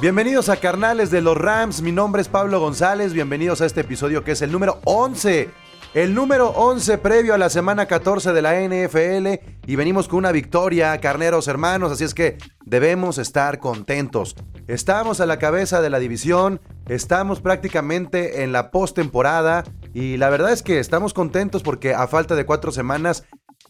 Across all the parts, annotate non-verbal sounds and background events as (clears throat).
Bienvenidos a Carnales de los Rams, mi nombre es Pablo González, bienvenidos a este episodio que es el número 11. El número 11 previo a la semana 14 de la NFL y venimos con una victoria, carneros hermanos, así es que debemos estar contentos. Estamos a la cabeza de la división, estamos prácticamente en la postemporada. Y la verdad es que estamos contentos porque a falta de cuatro semanas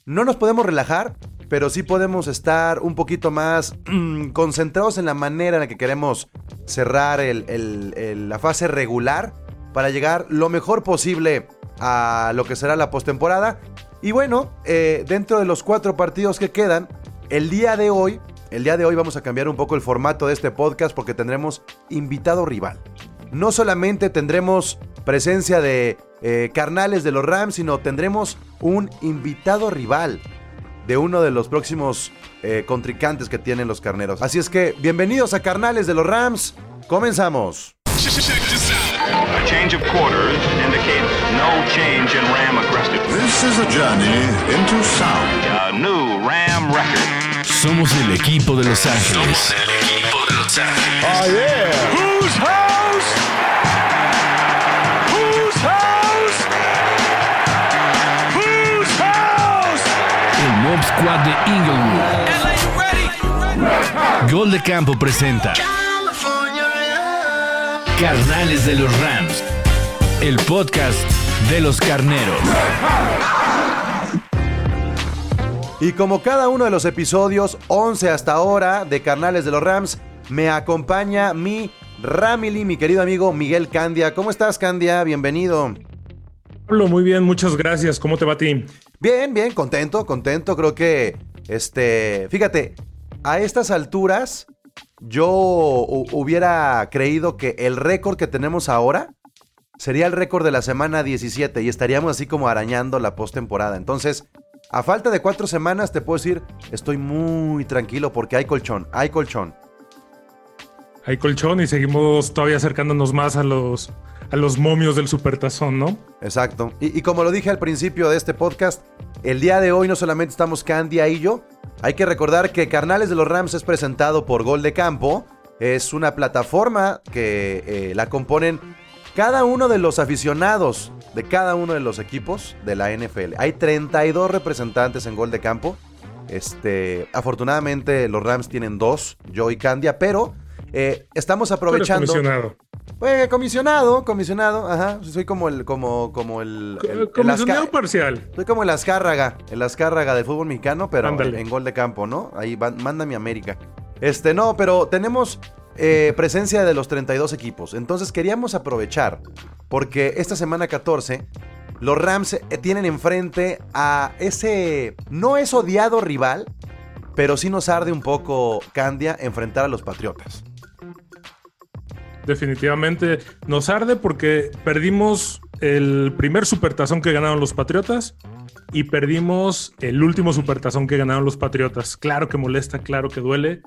no nos podemos relajar, pero sí podemos estar un poquito más mm, concentrados en la manera en la que queremos cerrar la fase regular para llegar lo mejor posible a lo que será la postemporada. Y bueno, eh, dentro de los cuatro partidos que quedan, el día de hoy, el día de hoy vamos a cambiar un poco el formato de este podcast porque tendremos invitado rival. No solamente tendremos presencia de eh, carnales de los Rams, sino tendremos un invitado rival de uno de los próximos eh, contrincantes que tienen los carneros. Así es que, bienvenidos a Carnales de los Rams. Comenzamos. A change of quarters indicates no change in Ram aggressiveness. This is a journey into sound. A new Ram record. Somos el equipo de Los Ángeles. Somos el equipo de Los Ángeles. Oh yeah. Whose house? Squad de Inglewood. Gol de Campo presenta. Carnales de los Rams, el podcast de los carneros. Y como cada uno de los episodios, 11 hasta ahora de Carnales de los Rams, me acompaña mi Ramily, mi querido amigo Miguel Candia. ¿Cómo estás, Candia? Bienvenido. Pablo, muy bien, muchas gracias. ¿Cómo te va a ti? Bien, bien, contento, contento. Creo que, este, fíjate, a estas alturas yo hubiera creído que el récord que tenemos ahora sería el récord de la semana 17 y estaríamos así como arañando la postemporada. Entonces, a falta de cuatro semanas te puedo decir, estoy muy tranquilo porque hay colchón, hay colchón. Hay colchón y seguimos todavía acercándonos más a los, a los momios del supertazón, ¿no? Exacto. Y, como lo dije al principio de este podcast, el día de hoy no solamente estamos Candy y yo, hay que recordar que Carnales de los Rams es presentado por Gol de Campo. Es una plataforma que eh, la componen cada uno de los aficionados de cada uno de los equipos de la NFL. Hay 32 representantes en Gol de Campo. Este, afortunadamente los Rams tienen dos, yo y Candia, pero eh, estamos aprovechando. Pues comisionado, comisionado, ajá. Soy como el, como, como el. comisionado parcial. Soy como el Azcárraga, el Azcárraga del fútbol mexicano, pero en, gol de campo, ¿no? Ahí manda mi América. Este, no, pero tenemos eh, presencia de los 32 equipos. Entonces queríamos aprovechar, porque esta semana 14, los Rams eh, tienen enfrente a ese. No es odiado rival, pero sí nos arde un poco Candia enfrentar a los Patriotas definitivamente nos arde porque perdimos el primer supertazón que ganaron los Patriotas y perdimos el último supertazón que ganaron los Patriotas. Claro que molesta, claro que duele.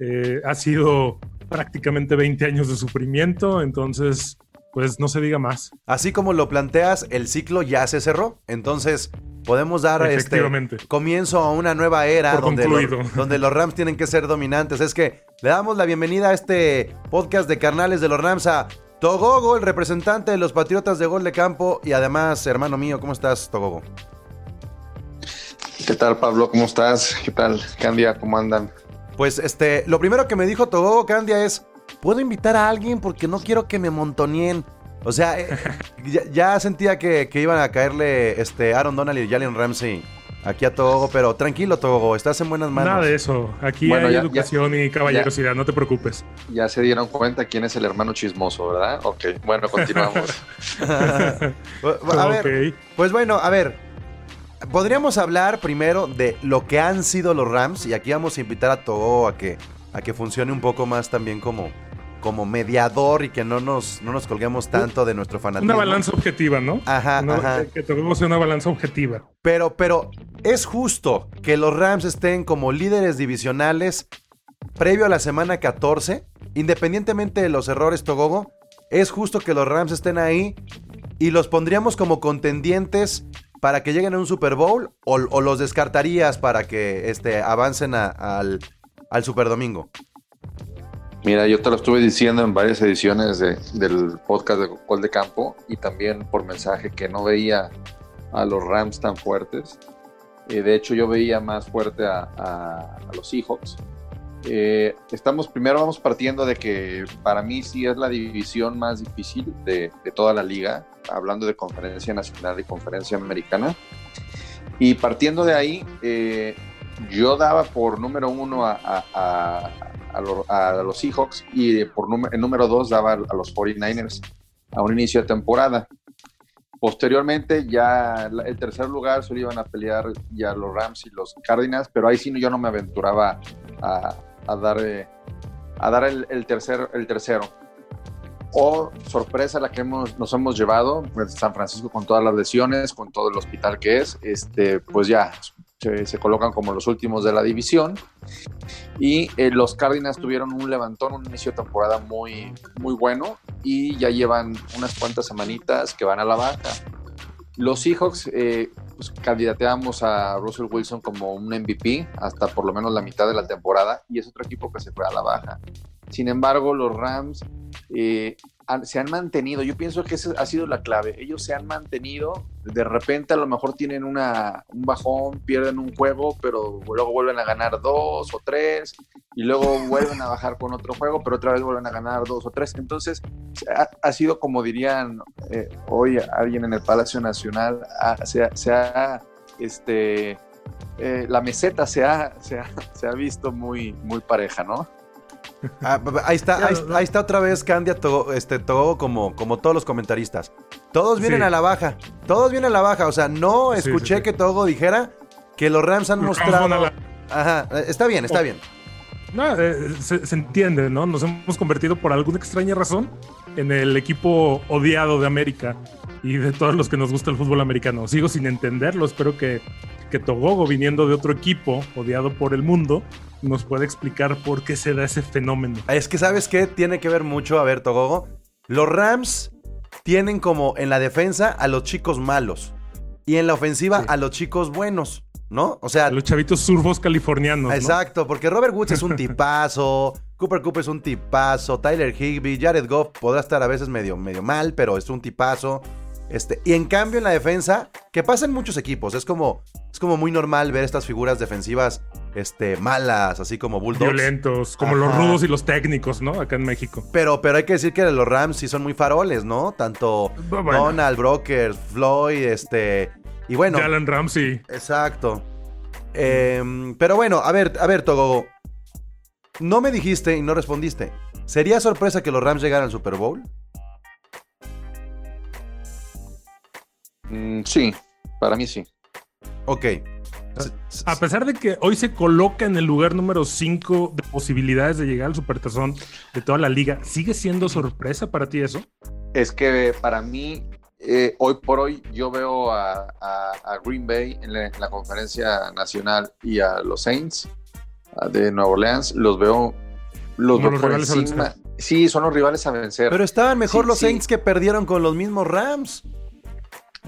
Eh, ha sido prácticamente 20 años de sufrimiento, entonces, pues no se diga más. Así como lo planteas, el ciclo ya se cerró. Entonces, podemos dar este comienzo a una nueva era donde, (laughs) donde los Rams tienen que ser dominantes. Es que le damos la bienvenida a este podcast de carnales de los Rams a Togogo, el representante de los Patriotas de Gol de Campo y además, hermano mío, ¿cómo estás, Togogo? ¿Qué tal, Pablo? ¿Cómo estás? ¿Qué tal, Candia? ¿Cómo andan? Pues este, lo primero que me dijo Togogo Candia es, ¿puedo invitar a alguien porque no quiero que me montonien? O sea, eh, (laughs) ya, sentía que, iban a caerle este Aaron Donald y Jalen Ramsey aquí a Togo, pero tranquilo, Togo, estás en buenas manos. Nada de eso. Aquí hay educación y caballerosidad, no te preocupes. Ya se dieron cuenta quién es el hermano chismoso, ¿verdad? Ok, bueno, continuamos. (laughs) a ver, pues bueno, a ver. Podríamos hablar primero de lo que han sido los Rams y aquí vamos a invitar a Togo a que, a que funcione un poco más también como, como mediador y que no nos, no nos colguemos tanto de nuestro fanatismo. Una balanza objetiva, ¿no? Ajá, ajá. Que tengamos una balanza objetiva. Pero, pero, ¿es justo que los Rams estén como líderes divisionales previo a la semana 14? Independientemente de los errores, Togogo, ¿es justo que los Rams estén ahí y los pondríamos como contendientes para que lleguen a un Super Bowl o, los descartarías para que este, avancen al, al Super Domingo? Mira, yo te lo estuve diciendo en varias ediciones del podcast de Gol de Campo y también por mensaje que no veía a los Rams tan fuertes. Eh, de hecho, yo veía más fuerte a, los Seahawks. Eh, estamos, primero vamos partiendo de que para mí sí es la división más difícil de, toda la liga, hablando de conferencia nacional y conferencia americana. Y partiendo de ahí, eh, yo daba por número uno a, a, los Seahawks y por el número dos daba a los 49ers a un inicio de temporada. Posteriormente ya el tercer lugar solo iban a pelear ya los Rams y los Cardinals, pero ahí sí yo no me aventuraba a, dar, eh, a dar el, tercer, el tercero. O sorpresa la que hemos, nos hemos llevado, pues San Francisco con todas las lesiones, con todo el hospital que es, este, pues ya se, colocan como los últimos de la división. Y eh, los Cardinals tuvieron un levantón, un inicio de temporada muy, muy bueno y ya llevan unas cuantas semanitas que van a la baja. Los Seahawks eh, pues, candidateamos a Russell Wilson como un MVP hasta por lo menos la mitad de la temporada y es otro equipo que se fue a la baja. Sin embargo, los Rams eh, se han mantenido, yo pienso que esa ha sido la clave, ellos se han mantenido, de repente a lo mejor tienen una, un bajón, pierden un juego, pero luego vuelven a ganar dos o tres, y luego vuelven a bajar con otro juego, pero otra vez vuelven a ganar dos o tres. Entonces, ha, sido como dirían eh, hoy alguien en el Palacio Nacional, se, ha, este, eh, la meseta se ha, se ha, se ha visto muy, muy pareja, ¿no? Ah, ahí está, ahí, está otra vez Candia todo este, como, como todos los comentaristas. Todos vienen a la baja. Todos vienen a la baja. O sea, no escuché que Togo dijera que los Rams han mostrado. Ajá, está bien, está bien. No, eh, se, entiende, ¿no? Nos hemos convertido por alguna extraña razón en el equipo odiado de América y de todos los que nos gusta el fútbol americano. Sigo sin entenderlo. Espero que, que Togogo, viniendo de otro equipo odiado por el mundo, nos puede explicar por qué se da ese fenómeno. Es que, ¿sabes qué? Tiene que ver mucho, a ver, Togogo. Los Rams tienen como en la defensa a los chicos malos y en la ofensiva a los chicos buenos. ¿no? O sea. Los chavitos surfos californianos. Exacto, porque Robert Woods es un (laughs) tipazo. Cooper Cooper es un tipazo. Tyler Higby, Jared Goff podrá estar a veces medio, medio mal, pero es un tipazo. Este, y en cambio en la defensa, que pasa en muchos equipos, es como, es como muy normal ver estas figuras defensivas este, malas, así como Bulldogs. Violentos, como los rudos y los técnicos, ¿no? Acá en México. Pero, pero hay que decir que los Rams sí son muy faroles, ¿no? Tanto Donald, Broker, Floyd, este... Y bueno... Jalen Ramsey. Exacto. Em, pero bueno, a ver, a ver, Togo. No me dijiste y no respondiste. ¿Sería sorpresa que los Rams llegaran al Super Bowl? Mm, sí, para mí sí. Ok. A pesar de que hoy se coloca en el lugar número 5 de posibilidades de llegar al Supertazón de toda la liga, ¿sigue siendo sorpresa para ti eso? Es que para mí, eh, hoy por hoy, yo veo a, Green Bay en la, conferencia nacional y a los Saints de Nueva Orleans, los veo, los, por encima. Sí, son los rivales a vencer. Pero estaban mejor los Saints que perdieron con los mismos Rams.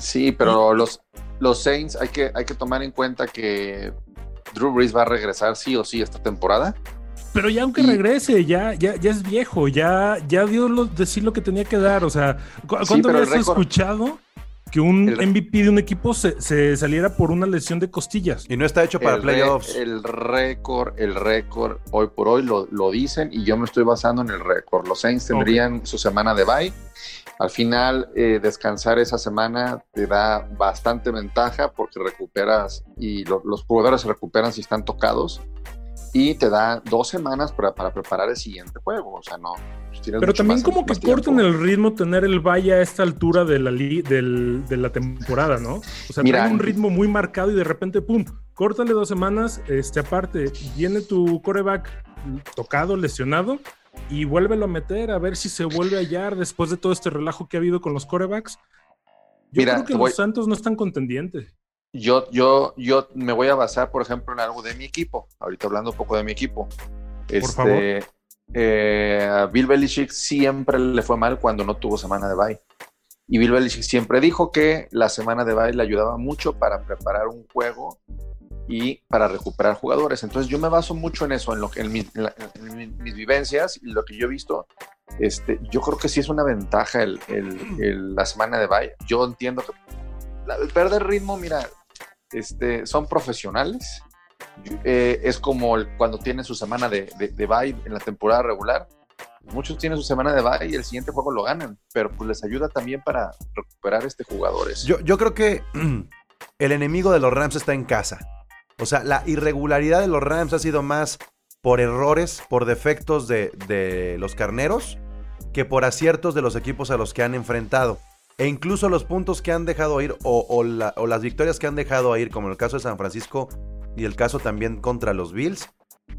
Sí, pero los, los Saints hay que, hay que tomar en cuenta que Drew Brees va a regresar sí o sí esta temporada. Pero ya aunque regrese, ya, ya, ya es viejo, ya, ya dio lo, decir lo que tenía que dar. O sea, ¿cuándo habías escuchado que un MVP de un equipo se, saliera por una lesión de costillas? Y no está hecho para playoffs. el récord, el récord, hoy por hoy lo, dicen y yo me estoy basando en el récord. Los Saints tendrían su semana de bye al final, eh, descansar esa semana te da bastante ventaja porque recuperas y los jugadores se recuperan si están tocados y te da dos semanas para, preparar el siguiente juego. O sea, no. Pues, Pero también como que cortan el ritmo tener el valle a esta altura de la, de la temporada, ¿no? O sea, Mira, un ritmo muy marcado y de repente, ¡pum! Córtale dos semanas, este, aparte, viene tu coreback tocado, lesionado, y vuélvelo a meter a ver si se vuelve a hallar después de todo este relajo que ha habido con los corebacks. Yo creo que los Santos no están contendientes. Yo, yo, yo me voy a basar, por ejemplo, en algo de mi equipo. Ahorita hablando un poco de mi equipo. por este, favor. Eh, Bill Belichick siempre le fue mal cuando no tuvo semana de bye. Y Bill Belichick siempre dijo que la semana de bye le ayudaba mucho para preparar un juego y para recuperar jugadores. Entonces yo me baso mucho en eso, en, lo que, en, mis vivencias y lo que yo he visto. Este, yo creo que sí es una ventaja el, la semana de bye. Yo entiendo que el perder ritmo, mira, este, son profesionales. Eh, es como cuando tienen su semana de, de, de bye en la temporada regular muchos tienen su semana de bye y el siguiente juego lo ganan, pero pues les ayuda también para recuperar este jugadores. Yo, yo creo que (clears throat) el enemigo de los Rams está en casa. O sea, la irregularidad de los Rams ha sido más por errores, por defectos de, los carneros, que por aciertos de los equipos a los que han enfrentado. E incluso los puntos que han dejado ir o, o, las victorias que han dejado ir, como en el caso de San Francisco y el caso también contra los Bills,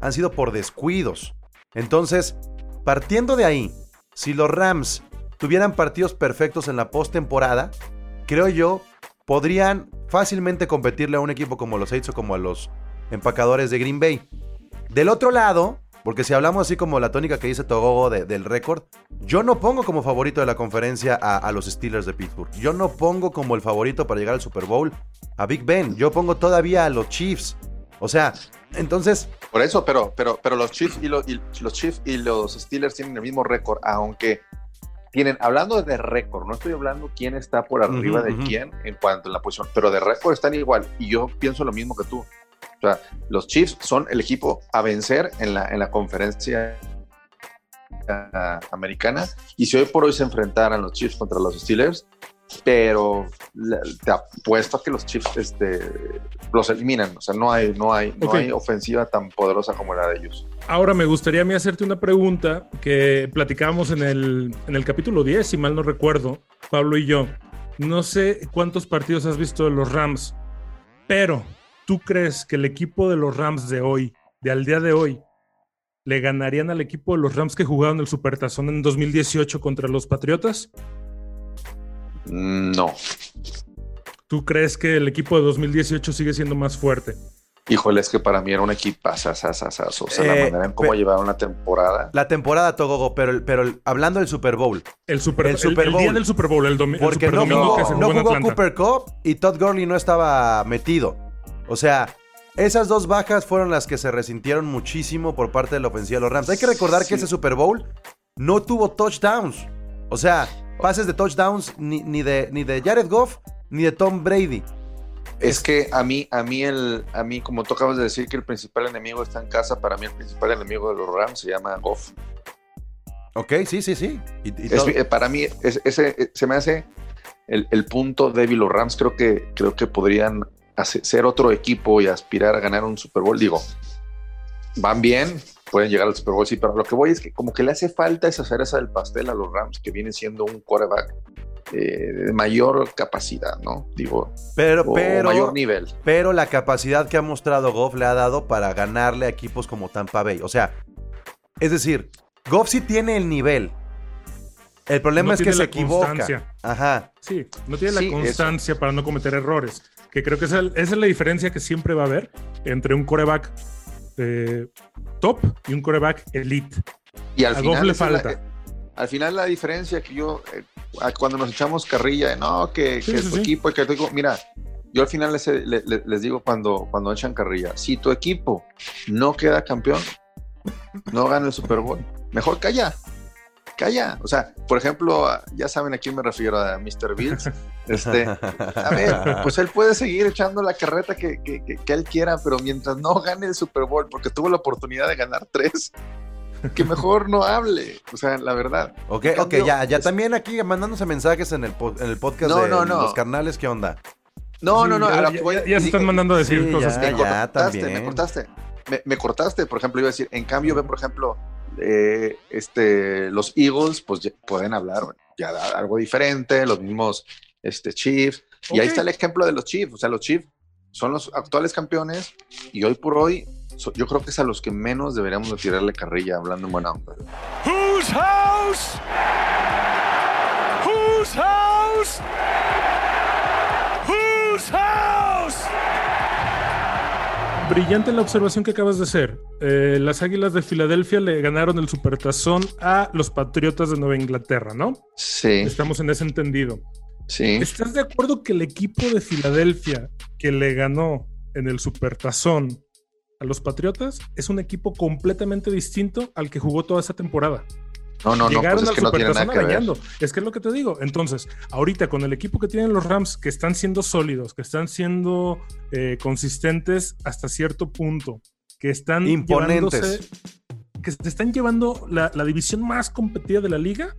han sido por descuidos. Entonces, partiendo de ahí, si los Rams tuvieran partidos perfectos en la postemporada, creo yo podrían fácilmente competirle a un equipo como los Saints o como a los empacadores de Green Bay. Del otro lado, porque si hablamos así como la tónica que dice Togogo del récord, yo no pongo como favorito de la conferencia a, los Steelers de Pittsburgh. Yo no pongo como el favorito para llegar al Super Bowl a Big Ben. Yo pongo todavía a los Chiefs. O sea, entonces. Por eso, pero, pero, pero los Chiefs y los, Chiefs y los Steelers tienen el mismo récord, aunque tienen, hablando de récord, no estoy hablando quién está por arriba de quién en cuanto a la posición, pero de récord están igual. Y yo pienso lo mismo que tú. O sea, los Chiefs son el equipo a vencer en la, en la conferencia ah, americana. Y si hoy por hoy se enfrentaran los Chiefs contra los Steelers, pero te apuesto a que los Chiefs este, los eliminan. O sea, no hay, no, hay, no hay ofensiva tan poderosa como la de ellos. Ahora me gustaría a mí hacerte una pregunta que platicábamos en el, en el capítulo 10, si mal no recuerdo, Pablo y yo. No sé cuántos partidos has visto de los Rams, pero ¿tú crees que el equipo de los Rams de hoy, de al día de hoy, le ganarían al equipo de los Rams que jugaron el Supertazón en 2018 contra los Patriotas? No. ¿Tú crees que el equipo de 2018 sigue siendo más fuerte? Híjole, es que para mí era un equipo O sea, la eh, manera en cómo llevaron la temporada. La temporada, Togogo, pero, pero hablando del Super Bowl. El Super, el Super Bowl. El día del Super Bowl, el, domingo. Porque no, jugó, no jugó Cooper Cup y Todd Gurley no estaba metido. O sea, esas dos bajas fueron las que se resintieron muchísimo por parte de la ofensiva de los Rams. Hay que recordar que ese Super Bowl no tuvo touchdowns. O sea, pases de touchdowns ni, ni, de, ni de Jared Goff ni de Tom Brady. Es que a mí, a mí, el, a mí, como tú acabas de decir que el principal enemigo está en casa, para mí el principal enemigo de los Rams se llama Goff. Ok, sí, sí, sí. Para mí, ese eh, se me hace el, punto débil. Los Rams creo que, creo que podrían ser otro equipo y aspirar a ganar un Super Bowl. Digo, van bien, pueden llegar al Super Bowl, sí, pero lo que voy es que como que le hace falta esa cereza del pastel a los Rams, que viene siendo un quarterback eh, de mayor capacidad, ¿no? Digo, pero, pero, mayor nivel. Pero la capacidad que ha mostrado Goff le ha dado para ganarle a equipos como Tampa Bay. O sea, es decir, Goff sí tiene el nivel. El problema es que se equivoca. Constancia. Ajá. Sí, no tiene la constancia para no cometer errores. Que creo que esa, es la diferencia que siempre va a haber entre un coreback eh, top y un coreback elite. Y al final le falta. al final la diferencia que yo, eh, cuando nos echamos carrilla, no, que, que su equipo, y que digo, mira, yo al final les, les, digo cuando, cuando echan carrilla, si tu equipo no queda campeón, no gana el Super Bowl, mejor calla calla. O sea, por ejemplo, ya saben a quién me refiero, a Mr. Bills. (laughs) Este, a ver, pues él puede seguir echando la carreta que, que, que, él quiera, pero mientras no gane el Super Bowl, porque tuvo la oportunidad de ganar tres, que mejor no hable. O sea, la verdad. Ok, ok, ya, ya también aquí mandándose mensajes en el, en el podcast de los carnales, ¿qué onda? No, no, no. Ya, se están mandando a decir cosas. me, cortaste, me cortaste, me cortaste. Por ejemplo, iba a decir, en cambio, ve, por ejemplo, eh, este, los Eagles, pues pueden hablar ya algo diferente, los mismos este, Chiefs. Y ahí está el ejemplo de los Chiefs. O sea, los Chiefs son los actuales campeones y hoy por hoy yo creo que es a los que menos deberíamos de tirarle carrilla hablando en buena onda. Whose house? Whose house? Whose house? Brillante la observación que acabas de hacer. Eh, las Águilas de Filadelfia le ganaron el Supertazón a los Patriotas de Nueva Inglaterra, ¿no? Sí. Estamos en ese entendido. Sí. ¿Estás de acuerdo que el equipo de Filadelfia que le ganó en el Supertazón a los Patriotas, es un equipo completamente distinto al que jugó toda esa temporada. No, no, no, pues es que no tiene nada que ver. Es que es lo que te digo. Entonces, ahorita con el equipo que tienen los Rams, que están siendo sólidos, que están siendo eh, consistentes hasta cierto punto, que están imponentes, que se están llevando la, división más competida de la liga.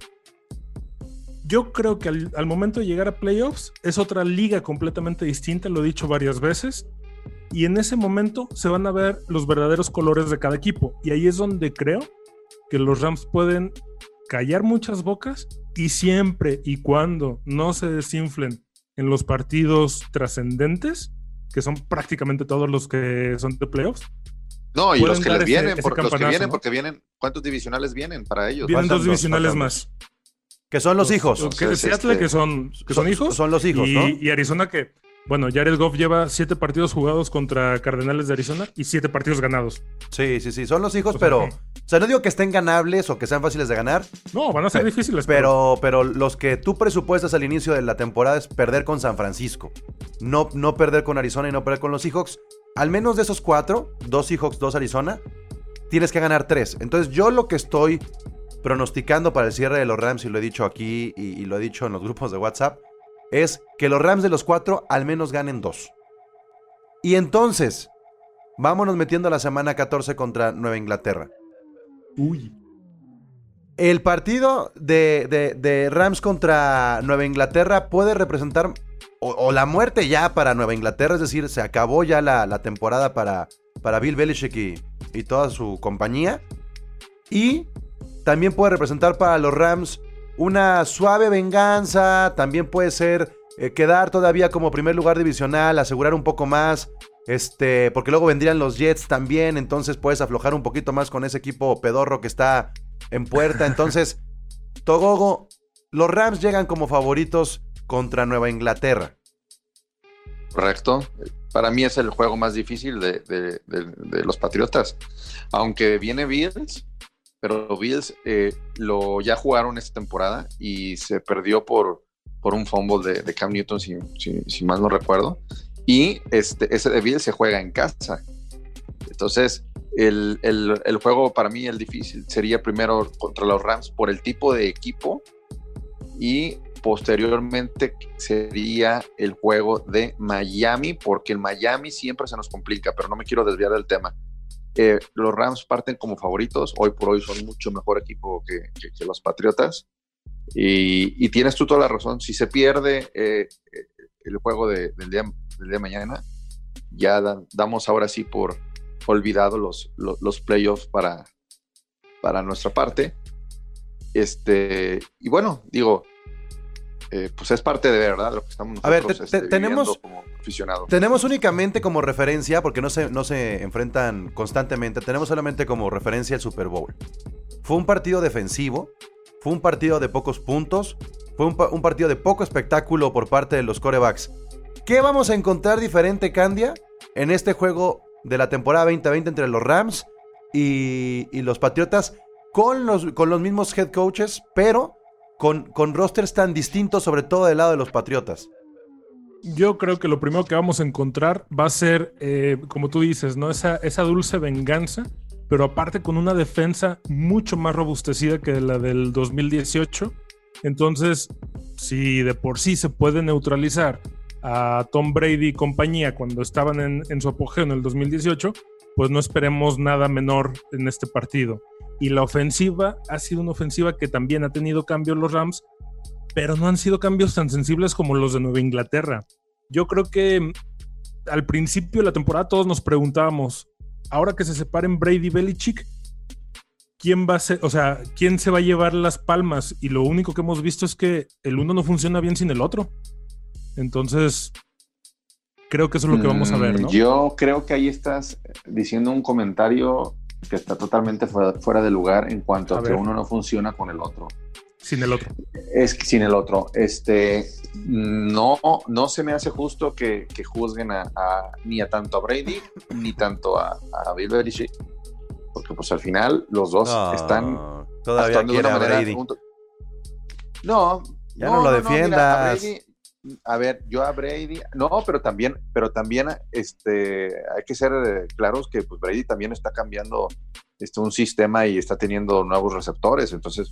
Yo creo que al, al momento de llegar a playoffs es otra liga completamente distinta, lo he dicho varias veces, y en ese momento se van a ver los verdaderos colores de cada equipo. Y ahí es donde creo que los Rams pueden callar muchas bocas y siempre y cuando no se desinflen en los partidos trascendentes, que son prácticamente todos los que son de playoffs. No, y los que les vienen, porque los que vienen, porque vienen, ¿cuántos divisionales vienen para ellos? Vienen dos divisionales más. Que son los, hijos. que, Seattle, que son, que son, hijos. Son los hijos, y, Y Arizona que bueno, Jared Goff lleva siete partidos jugados contra Cardenales de Arizona y siete partidos ganados. Sí, sí, sí, son los hijos, pero... O sea, no digo que estén ganables o que sean fáciles de ganar. No, van a ser difíciles. Pero, pero los que tú presupuestas al inicio de la temporada es perder con San Francisco. No, no perder con Arizona y no perder con los Seahawks. Al menos de esos cuatro, dos Seahawks, dos Arizona, tienes que ganar tres. Entonces yo lo que estoy pronosticando para el cierre de los Rams, y lo he dicho aquí y, y lo he dicho en los grupos de WhatsApp, es que los Rams de los cuatro al menos ganen dos. Y entonces, vámonos metiendo a la semana 14 contra Nueva Inglaterra. Uy. El partido de, Rams contra Nueva Inglaterra puede representar o, la muerte ya para Nueva Inglaterra, es decir, se acabó ya la, temporada para, para Bill Belichick y, y toda su compañía. Y también puede representar para los Rams una suave venganza, también puede ser eh, quedar todavía como primer lugar divisional, asegurar un poco más, este, porque luego vendrían los Jets también, entonces puedes aflojar un poquito más con ese equipo pedorro que está en puerta. Entonces, (laughs) Togogo, los Rams llegan como favoritos contra Nueva Inglaterra. Correcto. Para mí es el juego más difícil de, de los Patriotas. Aunque viene Bills, pero Bills eh, lo ya jugaron esta temporada y se perdió por, por un fumble de, Cam Newton, si, si, mal no recuerdo. Y este, ese de Bills se juega en casa. Entonces, el, el, juego para mí el difícil sería primero contra los Rams por el tipo de equipo y posteriormente sería el juego de Miami, porque el Miami siempre se nos complica, pero no me quiero desviar del tema los Rams parten como favoritos. Hoy por hoy son mucho mejor equipo que, los Patriotas. Y, tienes tú toda la razón. Si se pierde eh, el juego del, día, del día de mañana, ya damos ahora sí por olvidado los, los, playoffs para, para nuestra parte. Este, y bueno, digo, eh, pues es parte de verdad lo que estamos nosotros, A ver, este, tenemos, como aficionados. Tenemos únicamente como referencia, porque no se, no se enfrentan constantemente, tenemos solamente como referencia el Super Bowl. Fue un partido defensivo, fue un partido de pocos puntos, fue un, partido de poco espectáculo por parte de los corebacks. ¿Qué vamos a encontrar diferente, Candia, en este juego de la temporada 2020 entre los Rams y, y los Patriotas con los, con los mismos head coaches, pero con, con rosters tan distintos, sobre todo del lado de los Patriotas? Yo creo que lo primero que vamos a encontrar va a ser, eh, como tú dices, ¿no? Esa, esa dulce venganza, pero aparte con una defensa mucho más robustecida que la del 2018. Entonces, si de por sí se puede neutralizar a Tom Brady y compañía cuando estaban en, en, su apogeo en el 2018, pues no esperemos nada menor en este partido. Y la ofensiva ha sido una ofensiva que también ha tenido cambios los Rams, pero no han sido cambios tan sensibles como los de Nueva Inglaterra. Yo creo que mm, al principio de la temporada todos nos preguntábamos, ahora que se separen Brady y Belichick, ¿quién va a ser, o sea, quién se va a llevar las palmas? Y lo único que hemos visto es que el uno no funciona bien sin el otro. Entonces, creo que eso es lo que vamos a ver, ¿no? Mm, yo creo que ahí estás diciendo un comentario que está totalmente fuera, de lugar en cuanto a, que uno no funciona con el otro. Sin el otro. Es que sin el otro. Este, no, no se me hace justo que, juzguen a, ni a tanto a Brady ni tanto a, a Bill Belichick. Porque pues al final los dos están todavía de una manera. No, ya no, lo defiendas. A ver, yo a Brady, no, pero también, pero también este, hay que ser eh, claros que pues, Brady también está cambiando este, un sistema y está teniendo nuevos receptores, entonces,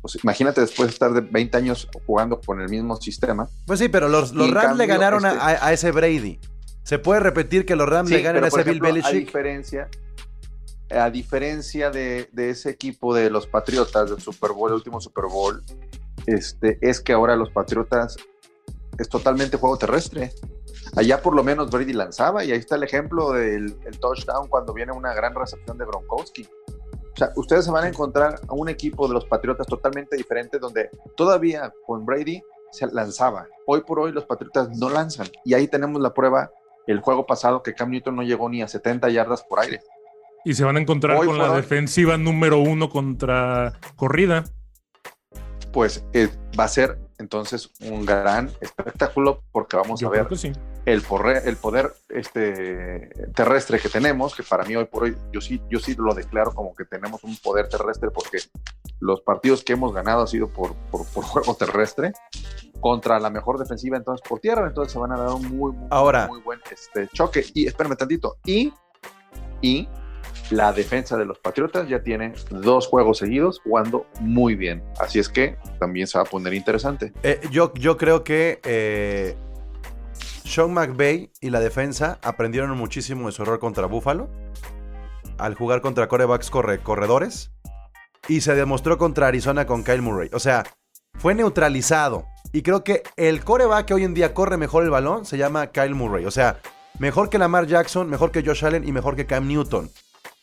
pues imagínate después de estar de 20 años jugando con el mismo sistema. Pues sí, pero los, los Rams le ganaron este a, ese Brady. Se puede repetir que los Rams le ganen a ese Bill Belichick. A diferencia, a diferencia de, de, ese equipo de los Patriotas del Super Bowl, el último Super Bowl, este, es que ahora los Patriotas es totalmente juego terrestre. Allá por lo menos Brady lanzaba y ahí está el ejemplo del touchdown cuando viene una gran recepción de Gronkowski. O sea, ustedes se van a encontrar a un equipo de los Patriotas totalmente diferente donde todavía con Brady se lanzaba. Hoy por hoy los Patriotas no lanzan y ahí tenemos la prueba el juego pasado que Cam Newton no llegó ni a 70 yardas por aire. Y se van a encontrar con la defensiva número uno contra corrida. Pues eh, va a ser entonces un gran espectáculo porque vamos a ver el, el poder este, terrestre que tenemos, que para mí hoy por hoy yo sí, yo sí lo declaro como que tenemos un poder terrestre porque los partidos que hemos ganado ha sido por, por, (laughs) juego terrestre contra la mejor defensiva entonces por tierra, entonces se van a dar un muy, muy, Ahora, muy buen este, choque. Y espérame tantito, y, y la defensa de los Patriotas ya tiene dos juegos seguidos jugando muy bien. Así es que también se va a poner interesante. Eh, yo, yo creo que eh, Sean McVay y la defensa aprendieron muchísimo de su error contra Buffalo al jugar contra corebacks corre, corredores y se demostró contra Arizona con Kyle Murray. O sea, fue neutralizado. Y creo que el coreback que hoy en día corre mejor el balón se llama Kyle Murray. O sea, mejor que Lamar Jackson, mejor que Josh Allen y mejor que Cam Newton.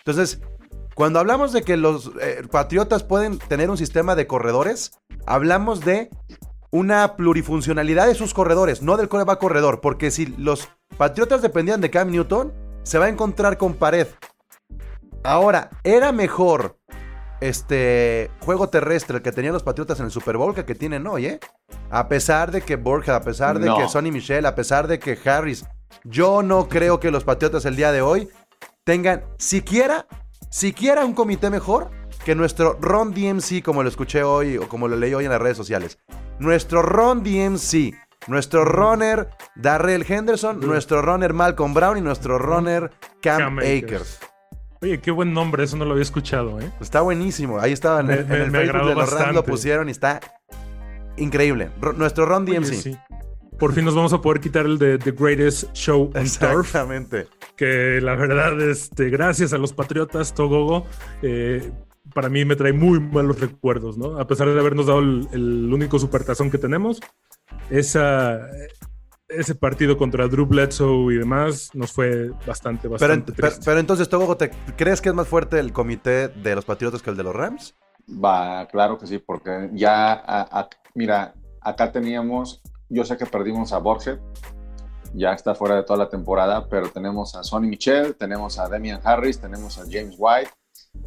Entonces, cuando hablamos de que los eh, Patriotas pueden tener un sistema de corredores, hablamos de una plurifuncionalidad de sus corredores, no del coreback corredor, porque si los Patriotas dependían de Cam Newton, se va a encontrar con pared. Ahora, era mejor este juego terrestre el que tenían los Patriotas en el Super Bowl que el que tienen hoy, ¿eh? A pesar de que Borja, a pesar de que Sonny Michel, a pesar de que Harris, yo no creo que los Patriotas el día de hoy tengan siquiera, siquiera un comité mejor que nuestro Ron DMC, como lo escuché hoy o como lo leí hoy en las redes sociales. Nuestro Ron DMC, nuestro runner Darrell Henderson, nuestro runner Malcolm Brown y nuestro runner Cam, Akers. Oye, qué buen nombre, eso no lo había escuchado, ¿eh? Está buenísimo. Ahí estaba en, el Facebook de los Rams lo pusieron y está increíble. nuestro Ron DMC. Por fin nos vamos a poder quitar el de The Greatest Show on Exactamente. que la verdad, este, gracias a los Patriotas, Togogo, eh, para mí me trae muy malos recuerdos, ¿no? A pesar de habernos dado el, único supertazón que tenemos, esa, ese partido contra Drew Bledsoe y demás nos fue bastante, bastante pero, pero, entonces, Togogo, ¿te crees que es más fuerte el comité de los Patriotas que el de los Rams? Va, claro que sí, porque ya, mira, acá teníamos yo sé que perdimos a Borges, ya está fuera de toda la temporada, pero tenemos a Sonny Michel, tenemos a Demian Harris, tenemos a James White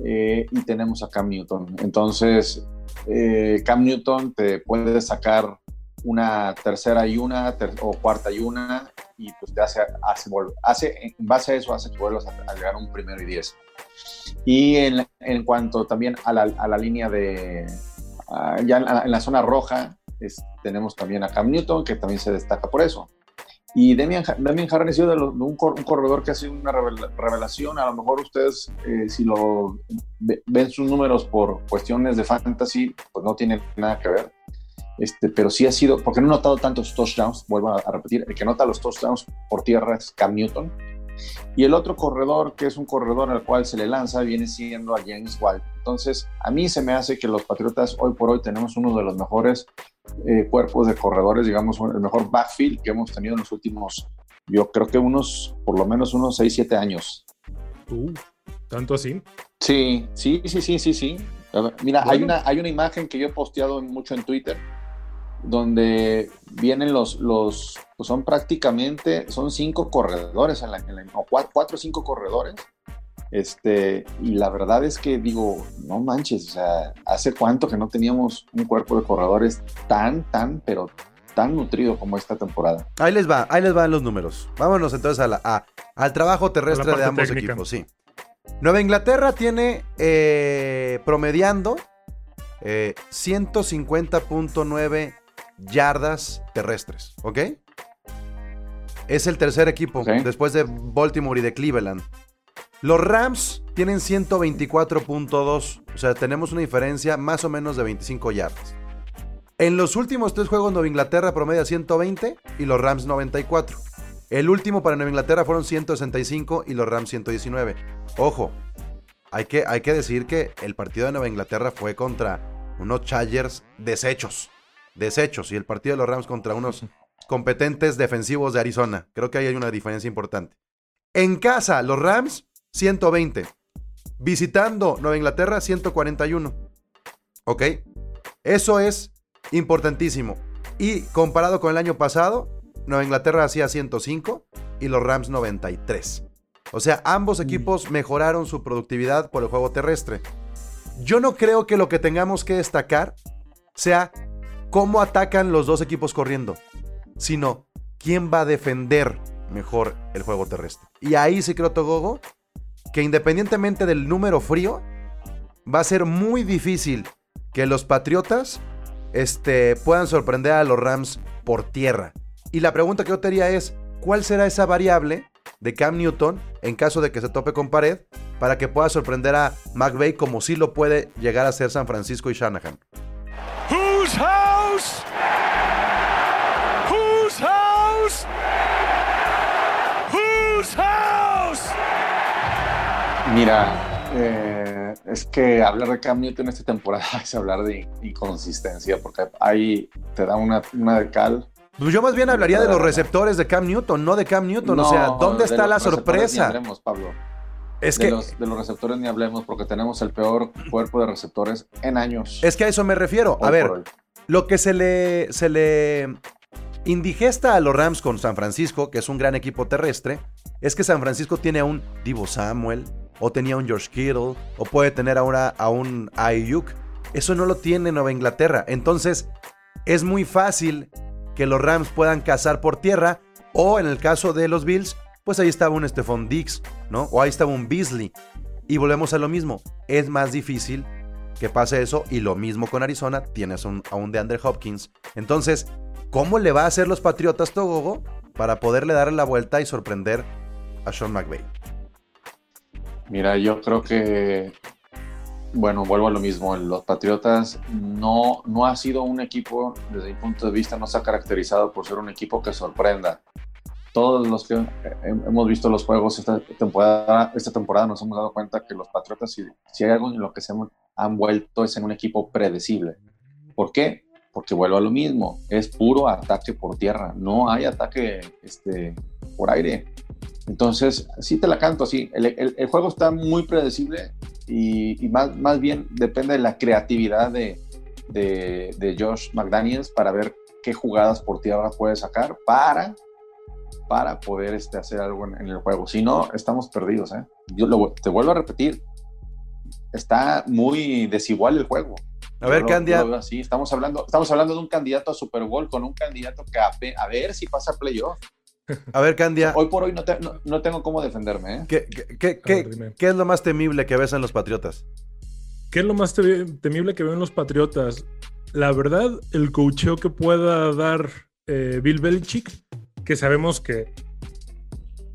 eh, y tenemos a Cam Newton. Entonces, eh, Cam Newton te puede sacar una tercera y una o cuarta y una y pues te hace, hace, en base a eso hace que vuelvas a, llegar a un primero y diez. Y en, en cuanto también a la, a la línea de, ah, ya en la, zona roja, tenemos también a Cam Newton, que también se destaca por eso. Y Demian, Demian Harris de, un, corredor que ha sido una revelación. A lo mejor ustedes, eh, si lo ven sus números por cuestiones de fantasy, pues no tienen nada que ver. Este, pero sí ha sido, porque no he notado tantos touchdowns, vuelvo a, repetir, el que nota los touchdowns por tierra es Cam Newton. Y el otro corredor, que es un corredor al cual se le lanza, viene siendo a James White. Entonces, a mí se me hace que los Patriotas hoy por hoy tenemos uno de los mejores eh, cuerpos de corredores, digamos, el mejor backfield que hemos tenido en los últimos, yo creo que unos, por lo menos unos 6, 7 años. Uh, ¿Tanto así? Sí, sí, sí, sí, sí, sí. Mira, hay, una, hay una imagen que yo he posteado mucho en Twitter donde vienen los, los pues son prácticamente, son cinco corredores, en la, cuatro o cinco corredores. Este, y la verdad es que digo, no manches, o sea, hace cuánto que no teníamos un cuerpo de corredores tan, tan, pero tan nutrido como esta temporada. Ahí les va, ahí les van los números. Vámonos entonces a la, al trabajo terrestre de ambos equipos, sí. Nueva Inglaterra tiene eh, promediando 150.9 yardas terrestres, ¿ok? Es el tercer equipo después de Baltimore y de Cleveland. Los Rams tienen 124.2, o sea, tenemos una diferencia más o menos de 25 yardas. En los últimos tres juegos Nueva Inglaterra promedia 120 y los Rams 94. El último para Nueva Inglaterra fueron 165 y los Rams 119. Ojo, hay que, hay que decir que el partido de Nueva Inglaterra fue contra unos Chargers deshechos. Deshechos. Y el partido de los Rams contra unos competentes defensivos de Arizona. Creo que ahí hay una diferencia importante. En casa, los Rams, 120. Visitando Nueva Inglaterra, 141. ¿Ok? Eso es importantísimo. Y comparado con el año pasado, Nueva Inglaterra hacía 105 y los Rams 93. O sea, ambos equipos mejoraron su productividad por el juego terrestre. Yo no creo que lo que tengamos que destacar sea cómo atacan los dos equipos corriendo, sino quién va a defender mejor el juego terrestre. Y ahí sí creo, Togogo, que independientemente del número frío, va a ser muy difícil que los Patriotas este, puedan sorprender a los Rams por tierra. Y la pregunta que yo te haría es, ¿cuál será esa variable de Cam Newton en caso de que se tope con pared para que pueda sorprender a McVay como sí lo puede llegar a ser San Francisco y Shanahan? Whose house? Whose house? Whose house? Mira, eh, es que hablar de Cam Newton esta temporada (laughs) es hablar de inconsistencia, porque ahí te da una, una de cal. Pues yo más bien hablaría de los receptores de Cam Newton, no de Cam Newton. o sea, ¿dónde de está la sorpresa? Pablo. Es de, que, los, de los receptores ni hablemos, porque tenemos el peor cuerpo de receptores en años. es que a eso me refiero. A ver. Lo que se le, se le indigesta a los Rams con San Francisco, que es un gran equipo terrestre, es que San Francisco tiene a un Divo Samuel, o tenía un George Kittle, o puede tener ahora a un Ayuk. Eso no lo tiene Nueva Inglaterra. Entonces, es muy fácil que los Rams puedan cazar por tierra, o en el caso de los Bills, pues ahí estaba un Stephon Diggs, ¿no? O ahí estaba un Beasley. Y volvemos a lo mismo. Es más difícil que pase eso. Y lo mismo con Arizona, tienes un- a un DeAndre Hopkins. Entonces, ¿cómo le va a hacer los Patriotas Togogo para poderle darle la vuelta y sorprender a Sean McVay? Mira, yo creo que, bueno, vuelvo a lo mismo. Los Patriotas no, no ha sido un equipo, desde mi punto de vista, no se ha caracterizado por ser un equipo que sorprenda. Todos los que eh, hemos visto los juegos esta temporada, esta temporada nos hemos dado cuenta que los Patriotas, si, si hay algo en lo que se han, vuelto, es en un equipo predecible. ¿Por qué? Porque vuelvo a lo mismo, es puro ataque por tierra, no hay ataque este, por aire. Entonces, sí te la canto así. El, el- el juego está muy predecible y, y más, más bien depende de la creatividad de, de, de Josh McDaniels para ver qué jugadas por tierra puede sacar para, para poder este, hacer algo en, en el juego. Si no, estamos perdidos. ¿eh? Yo lo- te vuelvo a repetir. Está muy desigual el juego. A ver, veo así. Estamos hablando, estamos hablando de un candidato a Super Bowl con un candidato que a, a ver si pasa a playoff. a ver, Candia, Hoy por hoy no, te- no- no tengo cómo defenderme. ¿eh? ¿qué, qué- qué- ver, qué- es lo más temible que ves en los Patriotas? ¿Qué es lo más temi- temible que ven los Patriotas? La verdad, el coacheo que pueda dar eh, Bill Belichick, que sabemos que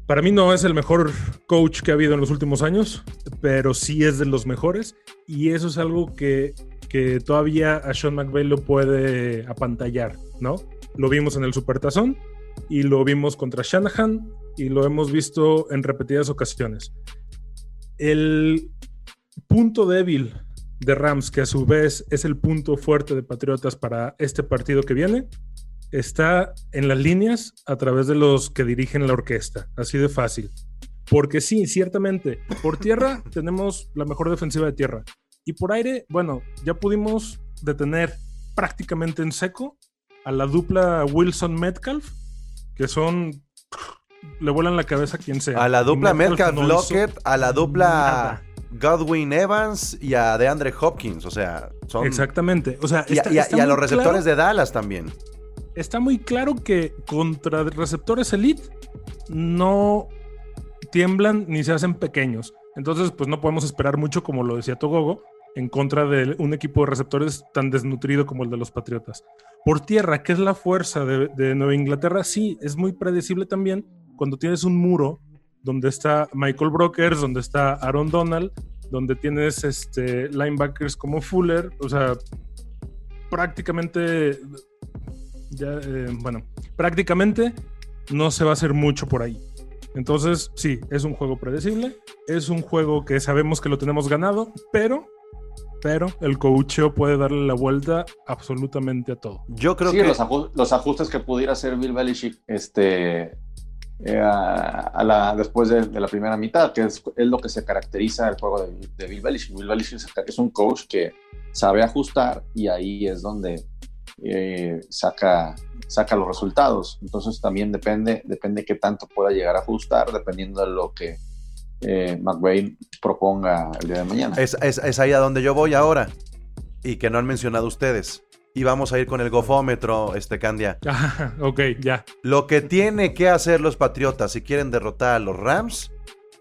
para mí no es el mejor coach que ha habido en los últimos años, pero sí es de los mejores. Y eso es algo que, que todavía a Sean McVay lo puede apantallar, ¿no? Lo vimos en el Supertazón y lo vimos contra Shanahan y lo hemos visto en repetidas ocasiones. El punto débil de Rams, que a su vez es el punto fuerte de Patriotas para este partido que viene, está en las líneas a través de los que dirigen la orquesta. Así de fácil. Porque sí, ciertamente, por tierra (laughs) tenemos la mejor defensiva de tierra. Y por aire, bueno, ya pudimos detener prácticamente en seco a la dupla Wilson-Metcalf, que son... Le vuelan la cabeza a quien sea. A la dupla Metcalf no Lockett, a la dupla nada. Godwin Evans y a DeAndre Hopkins. O sea, son. Exactamente. O sea, Y, a- está- y a- está y a muy los receptores claro- de Dallas también. Está muy claro que contra receptores elite no tiemblan ni se hacen pequeños. Entonces, pues no podemos esperar mucho, como lo decía Togogo, en contra de un equipo de receptores tan desnutrido como el de los Patriotas. Por tierra, ¿qué es la fuerza de, de Nueva Inglaterra? Sí, es muy predecible también cuando tienes un muro donde está Michael Brokers, donde está Aaron Donald, donde tienes este, linebackers como Fuller, o sea, prácticamente, ya, eh, bueno, prácticamente no se va a hacer mucho por ahí. Entonces, sí, es un juego predecible, es un juego que sabemos que lo tenemos ganado, pero, pero el coacheo puede darle la vuelta absolutamente a todo. Yo creo que los, los ajustes que pudiera hacer Bill Belichick, este, eh, a, la, después de, la primera mitad, que es, es, lo que se caracteriza el juego de, de Bill Belichick. Bill Belichick es un coach que sabe ajustar y ahí es donde eh, saca, saca los resultados. Entonces también depende, depende qué tanto pueda llegar a ajustar, dependiendo de lo que eh, McVay proponga el día de mañana. Es, es, es ahí a donde yo voy ahora y que no han mencionado ustedes y vamos a ir con el gofómetro, este Candia. (laughs) Ah, ok, ya. Lo que tiene que hacer los Patriotas si quieren derrotar a los Rams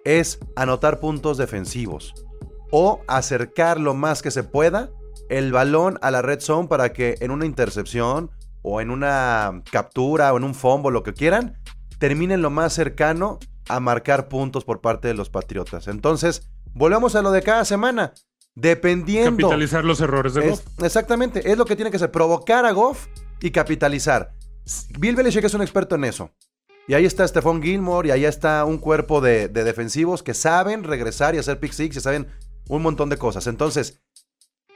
es anotar puntos defensivos o acercar lo más que se pueda el balón a la red zone para que en una intercepción o en una captura o en un fombo, lo que quieran, terminen lo más cercano a marcar puntos por parte de los Patriotas. Entonces, volvemos a lo de cada semana. Dependiendo. Capitalizar los errores de Goff. Exactamente, es lo que tiene que hacer, provocar a Goff y capitalizar. Bill Belichick es un experto en eso. Y ahí está Stephon Gilmore y ahí está un cuerpo de, defensivos que saben regresar y hacer pick six y saben un montón de cosas. Entonces,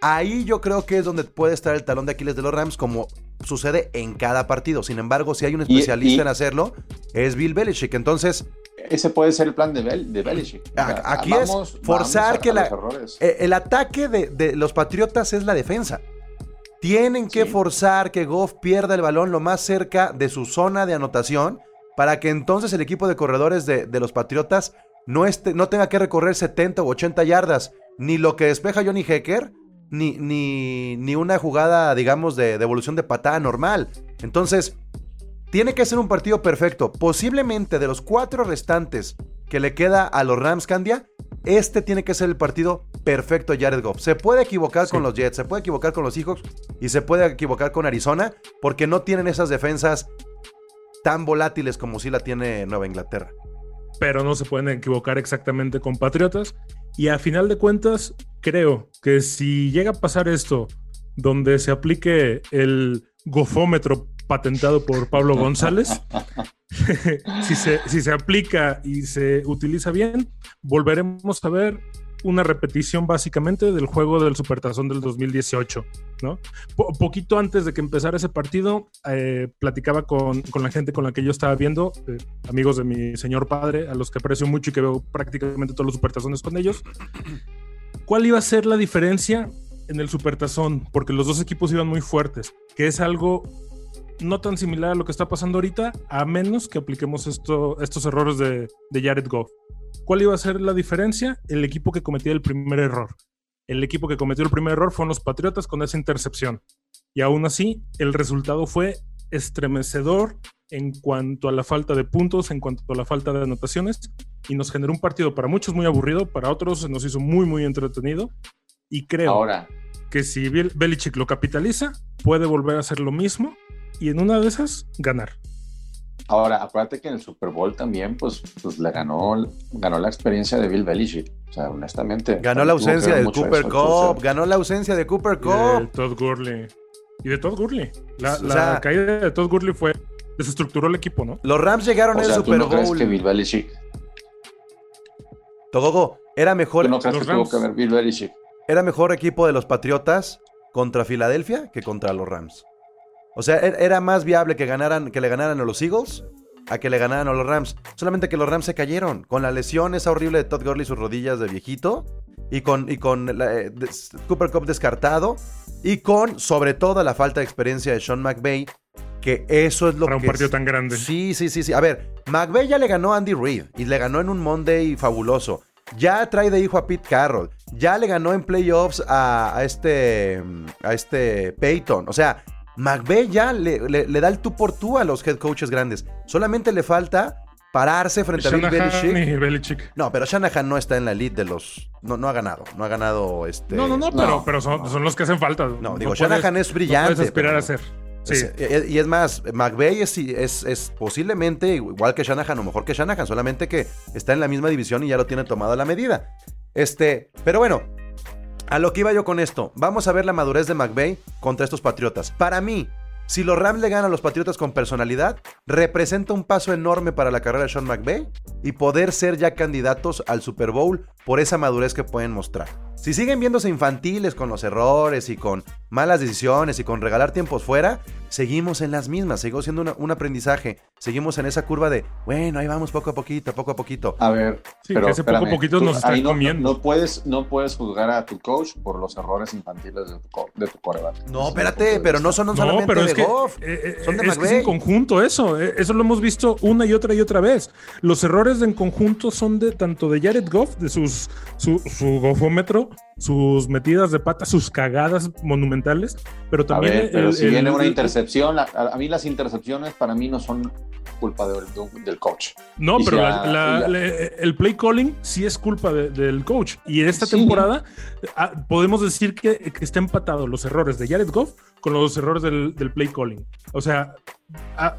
ahí yo creo que es donde puede estar el talón de Aquiles de los Rams, como sucede en cada partido. Sin embargo, si hay un especialista en hacerlo, es Bill Belichick. Entonces, ese puede ser el plan de, Belichick. Aquí es forzar que eh, el ataque de, los Patriotas es la defensa. Tienen que forzar que Goff pierda el balón lo más cerca de su zona de anotación para que entonces el equipo de corredores de, los Patriotas no, no tenga que recorrer 70 o 80 yardas, ni lo que despeja Johnny Hecker, ni, ni, ni una jugada, digamos, de devolución de patada normal. Entonces, tiene que ser un partido perfecto. Posiblemente de los cuatro restantes que le queda a los Rams Candia, este tiene que ser el partido perfecto Jared Goff. Se puede equivocar con los Jets, se puede equivocar con los Seahawks y se puede equivocar con Arizona porque no tienen esas defensas tan volátiles como sí la tiene Nueva Inglaterra. Pero no se pueden equivocar exactamente con Patriotas. Y a final de cuentas, creo que si llega a pasar esto, donde se aplique el gofómetro patentado por Pablo (laughs) González. (laughs) si, se, si se aplica y se utiliza bien, volveremos a ver una repetición básicamente del juego del Supertazón del 2018, ¿no? poquito antes de que empezara ese partido, eh, platicaba con, con, la gente con la que yo estaba viendo, eh, amigos de mi señor padre, a los que aprecio mucho y que veo prácticamente todos los Supertazones con ellos. ¿Cuál iba a ser la diferencia en el Supertazón? Porque los dos equipos iban muy fuertes, que es algo no tan similar a lo que está pasando ahorita, a menos que apliquemos esto, estos errores de, de Jared Goff. ¿Cuál iba a ser la diferencia? El equipo que cometió el primer error. El equipo que cometió el primer error fueron los Patriotas con esa intercepción. Y aún así, el resultado fue estremecedor en cuanto a la falta de puntos, en cuanto a la falta de anotaciones, y nos generó un partido para muchos muy aburrido, para otros nos hizo muy, muy entretenido. Y creo Ahora. que si Belichick lo capitaliza, puede volver a hacer lo mismo y en una de esas ganar. Ahora, acuérdate que en el Super Bowl también, pues, pues le ganó, ganó la experiencia de Bill Belichick. O sea, honestamente. Ganó la ausencia de Cooper Cup. Ganó la ausencia de Cooper Cup. Y de Todd Gurley. Y de Todd Gurley. La, caída de Todd Gurley fue. Desestructuró el equipo, ¿no? Los Rams llegaron al Super ¿tú no Bowl. Crees que Bill Belichick. Togogo, era mejor. no crees que tuvo que ver Bill Belichick? Era mejor equipo de los Patriotas contra Filadelfia que contra los Rams. O sea, er, era más viable que, ganaran, que le ganaran a los Eagles a que le ganaran a los Rams. Solamente que los Rams se cayeron con la lesión esa horrible de Todd Gurley sus rodillas de viejito y con, y con eh, Cooper Cup descartado y con sobre todo la falta de experiencia de Sean McVay que eso es lo Para que un partido tan grande. Sí, sí, sí, sí. A ver, McVay ya le ganó a Andy Reid y le ganó en un Monday fabuloso. Ya trae de hijo a Pete Carroll. Ya le ganó en playoffs a, a este a este Peyton. O sea, McVeigh ya le, da el tú por tú a los head coaches grandes. Solamente le falta pararse frente a Bill Belichick. y Belichick. No, pero Shanahan no está en la elite de los. No, no ha ganado. No ha ganado este. No, no, no, No, pero, pero son, son los que hacen falta. No, digo, puedes- Shanahan es brillante, No puedes aspirar pero- a ser. Sí. Es- eh, y es más, McVay es, es, es posiblemente igual que Shanahan o mejor que Shanahan, solamente que está en la misma división y ya lo tiene tomado a la medida. Este, pero bueno, a lo que iba yo con esto, vamos a ver la madurez de McVay contra estos Patriotas. Para mí, si los Rams le ganan a los Patriotas con personalidad, representa un paso enorme para la carrera de Sean McVay y poder ser ya candidatos al Super Bowl por esa madurez que pueden mostrar. Si siguen viéndose infantiles con los errores y con malas decisiones y con regalar tiempos fuera, seguimos en las mismas, seguimos siendo una- un aprendizaje, seguimos en esa curva de, bueno, ahí vamos poco a poquito, poco a poquito. A ver, Sí, pero que ese poco a poquito tú nos está ahí no, comiendo. No puedes, no puedes juzgar a tu coach por los errores infantiles de tu, co- de tu coreback. No, espérate, pero no son No, solamente pero de que, Goff, eh, eh, son de es, que es en conjunto eso. eh, Eso lo hemos visto una y otra y otra vez. Los errores en conjunto son de tanto de Jared Goff, de sus su, su gofómetro, sus metidas de pata, sus cagadas monumentales, pero A también ver, pero el- si el- viene una intercepción, la- a, a mí las intercepciones para mí no son culpa del, del coach. No, Y pero ya- la- la- el play calling sí es culpa de- del coach. Y esta Sí. temporada ah, podemos decir que, que está empatado los errores de Jared Goff con los errores del, del play calling. O sea, ah,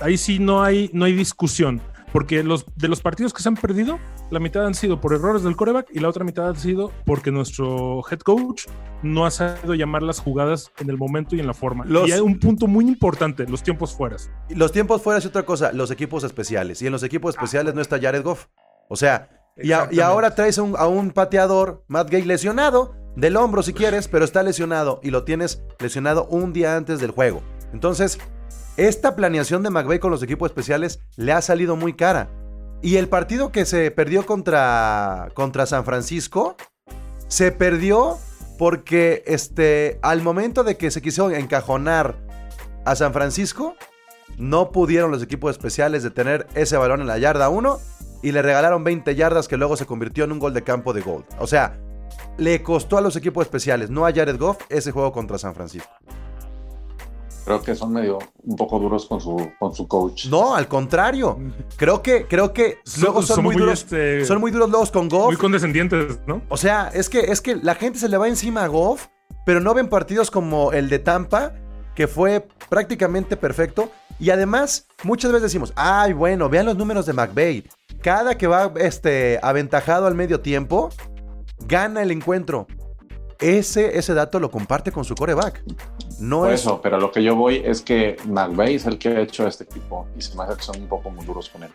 ahí sí no hay, no hay discusión. Porque los, de los partidos que se han perdido, la mitad han sido por errores del coreback y la otra mitad ha sido porque nuestro head coach no ha sabido llamar las jugadas en el momento y en la forma. Los- Y hay un punto muy importante, los tiempos fueras. Y Los tiempos fuera es otra cosa, los equipos especiales. Y en los equipos especiales no está Jared Goff. O sea, y, a- y ahora traes a un, a un pateador, Matt Gay, lesionado, del hombro si quieres, pero está lesionado y lo tienes lesionado un día antes del juego. Entonces, esta planeación de McVay con los equipos especiales le ha salido muy cara. Y el partido que se perdió contra, contra San Francisco, se perdió porque este, al momento de que se quiso encajonar a San Francisco, no pudieron los equipos especiales detener ese balón en la yarda 1 y le regalaron 20 yardas que luego se convirtió en un gol de campo de gol. O sea, le costó a los equipos especiales, no a Jared Goff, ese juego contra San Francisco. Creo que son medio un poco duros con su, con su coach. No, al contrario. Creo que, creo que luego son, muy, duros. este, Son muy duros luego con Goff. muy condescendientes, ¿no? O sea, es que, es que la gente se le va encima a Goff, pero no ven partidos como el de Tampa, que fue prácticamente perfecto. Y además, muchas veces decimos, ay, bueno, vean los números de McVay. Cada que va este, aventajado al medio tiempo, gana el encuentro. Ese, ese dato lo comparte con su coreback. No Por es. eso, pero lo que yo voy es que McVay es el que ha hecho este equipo y se me hace que son un poco muy duros con él.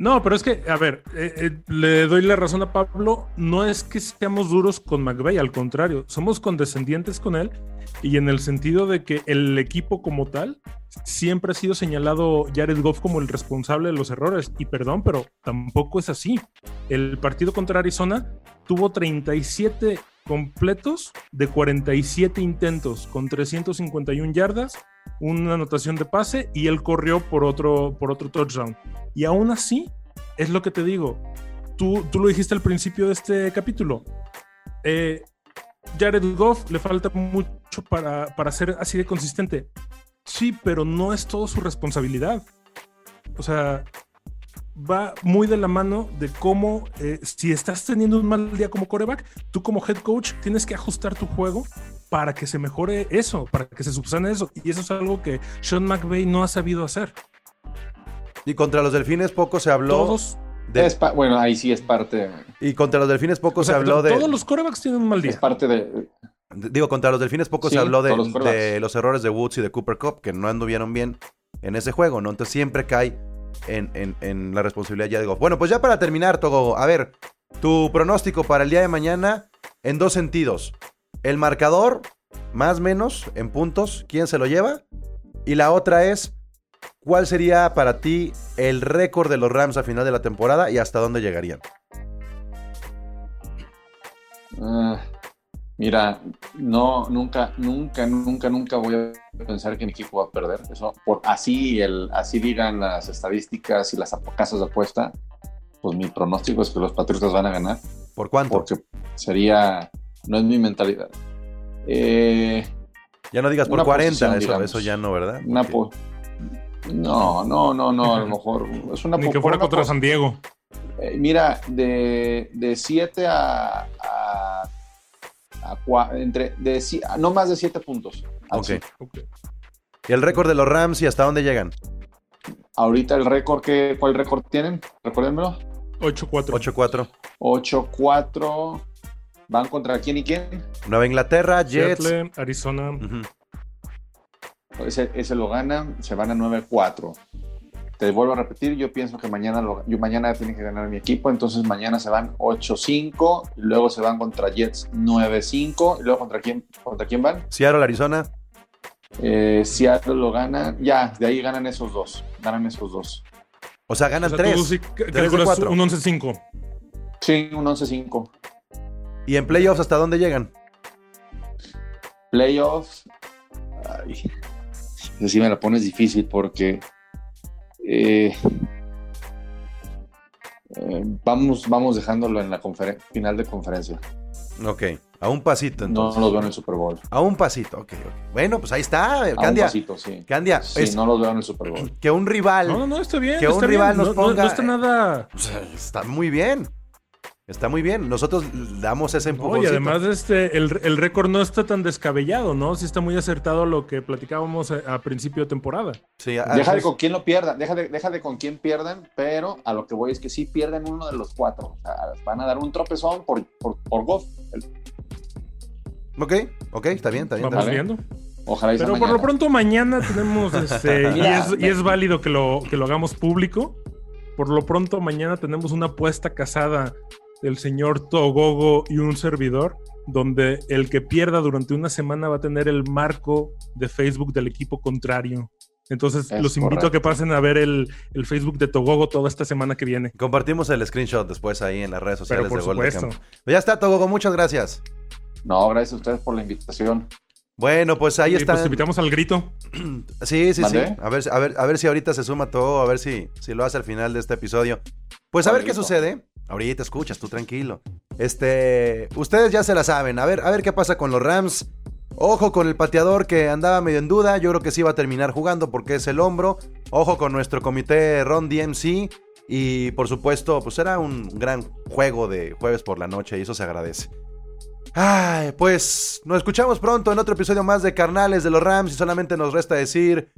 No, pero es que, a ver, eh, eh, le doy la razón a Pablo. No es que seamos duros con McVeigh, al contrario, somos condescendientes con él y en el sentido de que el equipo como tal siempre ha sido señalado Jared Goff como el responsable de los errores. Y perdón, pero tampoco es así. El partido contra Arizona tuvo 37 completos de 47 intentos con 351 yardas, una anotación de pase y él corrió por otro, por otro touchdown. Y aún así, es lo que te digo. Tú, tú lo dijiste al principio de este capítulo. Eh, Jared Goff le falta mucho para, para ser así de consistente. Sí, pero no es todo su responsabilidad. O sea, va muy de la mano de cómo, eh, si estás teniendo un mal día como coreback, tú como head coach tienes que ajustar tu juego para que se mejore eso, para que se subsane eso. Y eso es algo que Sean McVay no ha sabido hacer. Y contra los delfines poco se habló. Todos, de- Es bueno, ahí sí es parte, y contra los delfines poco o sea, se habló de. todos los corebacks tienen un mal día. es parte de, Digo, contra los delfines poco Sí, se habló de, los quarterbacks. de los errores de Woods y de Cooper Cup, que no anduvieron bien en ese juego, ¿no? Entonces siempre cae en, en- en la responsabilidad ya de Goff. Bueno, pues ya para terminar, Togo, a ver, tu pronóstico para el día de mañana en dos sentidos. El marcador, más o menos, en puntos, ¿quién se lo lleva? Y la otra es, ¿cuál sería para ti el récord de los Rams a final de la temporada y hasta dónde llegarían? Ah, mira, no, nunca, nunca, nunca, nunca voy a pensar que mi equipo va a perder. Eso, por así el, así digan las estadísticas y las casas de apuesta, pues mi pronóstico es que los Patriotas van a ganar, ¿Por cuánto? porque sería, no es mi mentalidad. Eh, ya no digas por una 40, posición, eso, digamos. eso ya no, ¿verdad? una No, no, no, no, a lo mejor es una Ni que fuera contra. San Diego. Eh, mira, de 7 a, a, a cua- entre de si- a no más de 7 puntos. Ok. Así. Ok. ¿Y el récord de los Rams y hasta dónde llegan? Ahorita el récord que ¿cuál récord tienen? Recuérdenmelo. 8-4. 8-4. 8-4 van contra quién y quién? Nueva Inglaterra, Jets. Seattle, Arizona. Ujú. Ese, ese lo ganan, se van a 9-4. Te vuelvo a repetir, yo pienso que mañana lo, yo mañana tiene que ganar mi equipo, entonces mañana se van 8-5, y luego se van contra Jets 9-5, y luego contra quién, contra quién van? Seattle, Arizona. Eh, Seattle lo ganan, ya, de ahí ganan esos dos, ganan esos dos. O sea, O ganan sea, tres. tú sí de cuatro. un 11-5. Sí, un 11-5. ¿Y en playoffs hasta dónde llegan? Playoffs, ay, así me la pones difícil porque eh, eh, vamos, vamos dejándolo en la final de conferencia. Ok. A un pasito, No entonces. los veo en el Super Bowl. A un pasito, ok. ok. Bueno, pues ahí está. A un Candia. pasito, sí. Candia, Sí, es no los veo en el Super Bowl. que un rival. No, no, no, está bien. Que un está rival bien. nos No- no- ponga- No, está nada. Está muy bien. Está muy bien. Nosotros damos ese No, empujón. y además este, el, el récord no está tan descabellado, ¿no? Sí está muy acertado lo que platicábamos a, a principio de temporada. Sí, a- Deja de con quién lo pierdan, deja de, deja de con quién pierdan, pero a lo que voy es que sí pierden uno de los cuatro. O sea, van a dar un tropezón por, por, por Goff. El- Ok, ok, está bien, está bien. Vamos está bien. viendo. Ojalá y sea Pero por mañana. lo pronto mañana tenemos, este, (laughs) y, es, y es válido que lo, que lo hagamos público. Por lo pronto mañana tenemos una apuesta casada del señor Togogo y un servidor, donde el que pierda durante una semana va a tener el marco de Facebook del equipo contrario. Entonces Es los invito a que pasen a ver el, el Facebook de Togogo toda esta semana que viene. Compartimos el screenshot después ahí en las redes sociales Pero por de Gol de supuesto. Campo. Pues ya está, Togogo, muchas gracias. No, gracias a ustedes por la invitación. Bueno, pues ahí está. pues invitamos al grito. (clears throat) Sí, sí, sí. A ver, a, ver, a ver si ahorita se suma todo, a ver si, si lo hace al final de este episodio. Pues a ver qué sucede. Ahorita escuchas, tú tranquilo. Este, ustedes ya se la saben. A ver, a ver qué pasa con los Rams. Ojo con el pateador que andaba medio en duda. Yo creo que sí va a terminar jugando porque es el hombro. Ojo con nuestro comité Ron DMC. Y por supuesto, pues será un gran juego de jueves por la noche y eso se agradece. Ay, pues nos escuchamos pronto en otro episodio más de Carnales de los Rams y solamente nos resta decir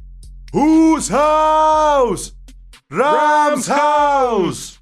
Whose House? Rams House.